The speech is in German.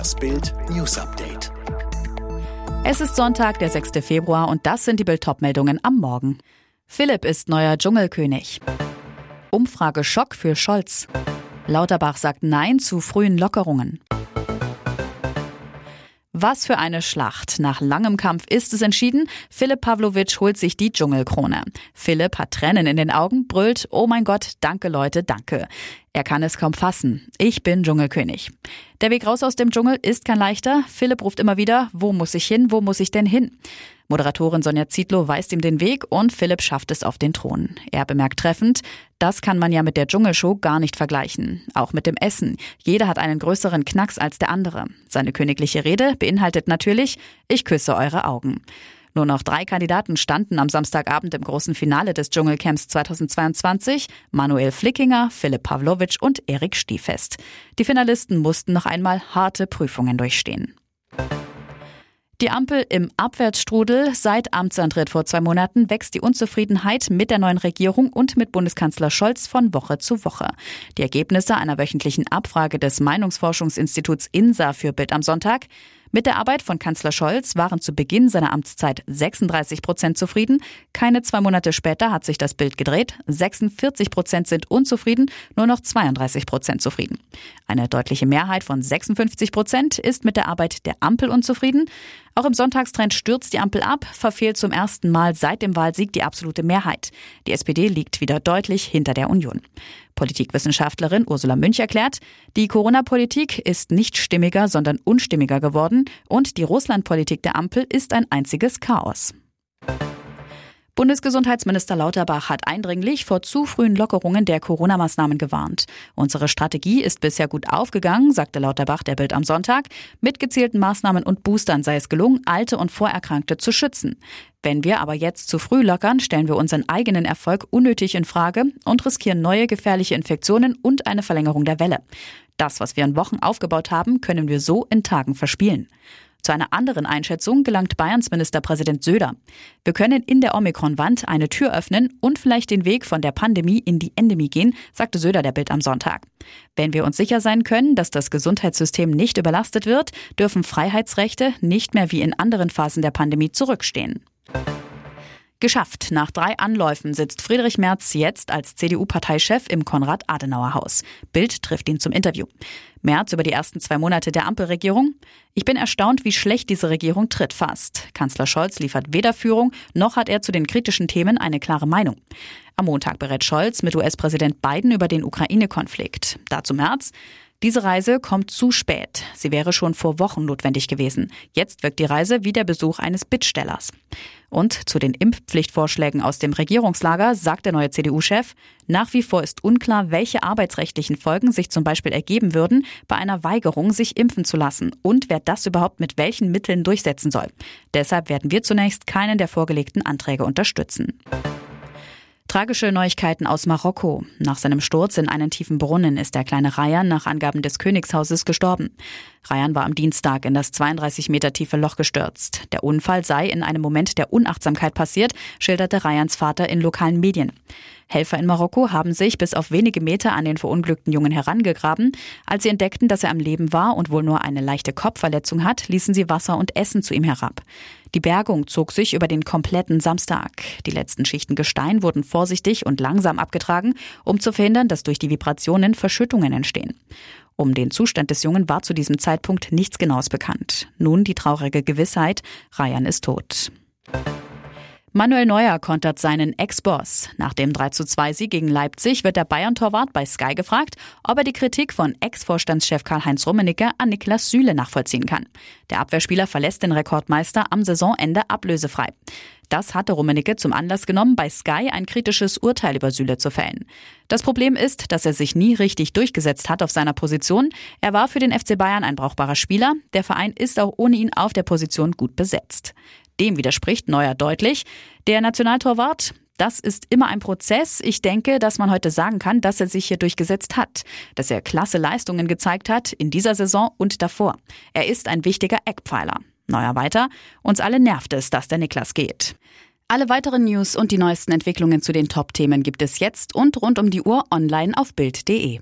Das Bild News Update. Es ist Sonntag, der 6. Februar und das sind die Bild-Top-Meldungen am Morgen. Philipp ist neuer Dschungelkönig. Umfrage Schock für Scholz. Lauterbach sagt Nein zu frühen Lockerungen. Was für eine Schlacht. Nach langem Kampf ist es entschieden. Philipp Pavlovic holt sich die Dschungelkrone. Philipp hat Tränen in den Augen, brüllt, oh mein Gott, danke Leute, danke. Er kann es kaum fassen. Ich bin Dschungelkönig. Der Weg raus aus dem Dschungel ist kein leichter. Philipp ruft immer wieder, wo muss ich hin, wo muss ich denn hin? Moderatorin Sonja Zietlow weist ihm den Weg und Philipp schafft es auf den Thron. Er bemerkt treffend, das kann man ja mit der Dschungelshow gar nicht vergleichen. Auch mit dem Essen. Jeder hat einen größeren Knacks als der andere. Seine königliche Rede beinhaltet natürlich, ich küsse eure Augen. Nur noch drei Kandidaten standen am Samstagabend im großen Finale des Dschungelcamps 2022. Manuel Flickinger, Philipp Pavlovic und Erik Stiefest. Die Finalisten mussten noch einmal harte Prüfungen durchstehen. Die Ampel im Abwärtsstrudel. Seit Amtsantritt vor zwei Monaten wächst die Unzufriedenheit mit der neuen Regierung und mit Bundeskanzler Scholz von Woche zu Woche. Die Ergebnisse einer wöchentlichen Abfrage des Meinungsforschungsinstituts INSA für Bild am Sonntag. Mit der Arbeit von Kanzler Scholz waren zu Beginn seiner Amtszeit 36 Prozent zufrieden. Keine zwei Monate später hat sich das Bild gedreht. 46 Prozent sind unzufrieden, nur noch 32 Prozent zufrieden. Eine deutliche Mehrheit von 56 Prozent ist mit der Arbeit der Ampel unzufrieden. Auch im Sonntagstrend stürzt die Ampel ab, verfehlt zum ersten Mal seit dem Wahlsieg die absolute Mehrheit. Die SPD liegt wieder deutlich hinter der Union. Politikwissenschaftlerin Ursula Münch erklärt, die Corona-Politik ist nicht stimmiger, sondern unstimmiger geworden und die Russland-Politik der Ampel ist ein einziges Chaos. Bundesgesundheitsminister Lauterbach hat eindringlich vor zu frühen Lockerungen der Corona-Maßnahmen gewarnt. Unsere Strategie ist bisher gut aufgegangen, sagte Lauterbach der Bild am Sonntag. Mit gezielten Maßnahmen und Boostern sei es gelungen, Alte und Vorerkrankte zu schützen. Wenn wir aber jetzt zu früh lockern, stellen wir unseren eigenen Erfolg unnötig in Frage und riskieren neue gefährliche Infektionen und eine Verlängerung der Welle. Das, was wir in Wochen aufgebaut haben, können wir so in Tagen verspielen. Zu einer anderen Einschätzung gelangt Bayerns Ministerpräsident Söder. Wir können in der Omikron-Wand eine Tür öffnen und vielleicht den Weg von der Pandemie in die Endemie gehen, sagte Söder der Bild am Sonntag. Wenn wir uns sicher sein können, dass das Gesundheitssystem nicht überlastet wird, dürfen Freiheitsrechte nicht mehr wie in anderen Phasen der Pandemie zurückstehen. Geschafft. Nach drei Anläufen sitzt Friedrich Merz jetzt als CDU-Parteichef im Konrad-Adenauer-Haus. Bild trifft ihn zum Interview. Merz über die ersten zwei Monate der Ampelregierung. Ich bin erstaunt, wie schlecht diese Regierung tritt fast. Kanzler Scholz liefert weder Führung, noch hat er zu den kritischen Themen eine klare Meinung. Am Montag berät Scholz mit US-Präsident Biden über den Ukraine-Konflikt. Dazu Merz. Diese Reise kommt zu spät. Sie wäre schon vor Wochen notwendig gewesen. Jetzt wirkt die Reise wie der Besuch eines Bittstellers. Und zu den Impfpflichtvorschlägen aus dem Regierungslager sagt der neue CDU-Chef, nach wie vor ist unklar, welche arbeitsrechtlichen Folgen sich zum Beispiel ergeben würden bei einer Weigerung, sich impfen zu lassen und wer das überhaupt mit welchen Mitteln durchsetzen soll. Deshalb werden wir zunächst keinen der vorgelegten Anträge unterstützen. Tragische Neuigkeiten aus Marokko. Nach seinem Sturz in einen tiefen Brunnen ist der kleine Rayan nach Angaben des Königshauses gestorben. Rayan war am Dienstag in das 32 Meter tiefe Loch gestürzt. Der Unfall sei in einem Moment der Unachtsamkeit passiert, schilderte Rayans Vater in lokalen Medien. Helfer in Marokko haben sich bis auf wenige Meter an den verunglückten Jungen herangegraben. Als sie entdeckten, dass er am Leben war und wohl nur eine leichte Kopfverletzung hat, ließen sie Wasser und Essen zu ihm herab. Die Bergung zog sich über den kompletten Samstag. Die letzten Schichten Gestein wurden vorsichtig und langsam abgetragen, um zu verhindern, dass durch die Vibrationen Verschüttungen entstehen. Um den Zustand des Jungen war zu diesem Zeitpunkt nichts Genaues bekannt. Nun die traurige Gewissheit, Ryan ist tot. Manuel Neuer kontert seinen Ex-Boss. Nach dem 32 Sieg gegen Leipzig wird der Bayern-Torwart bei Sky gefragt, ob er die Kritik von Ex-Vorstandschef Karl-Heinz Rummenigge an Niklas Süle nachvollziehen kann. Der Abwehrspieler verlässt den Rekordmeister am Saisonende ablösefrei. Das hatte Rummenigge zum Anlass genommen, bei Sky ein kritisches Urteil über Süle zu fällen. Das Problem ist, dass er sich nie richtig durchgesetzt hat auf seiner Position. Er war für den FC Bayern ein brauchbarer Spieler. Der Verein ist auch ohne ihn auf der Position gut besetzt. Dem widerspricht Neuer deutlich. Der Nationaltorwart, das ist immer ein Prozess. Ich denke, dass man heute sagen kann, dass er sich hier durchgesetzt hat, dass er klasse Leistungen gezeigt hat in dieser Saison und davor. Er ist ein wichtiger Eckpfeiler. Neuer weiter. Uns alle nervt es, dass der Niklas geht. Alle weiteren News und die neuesten Entwicklungen zu den Top-Themen gibt es jetzt und rund um die Uhr online auf Bild.de.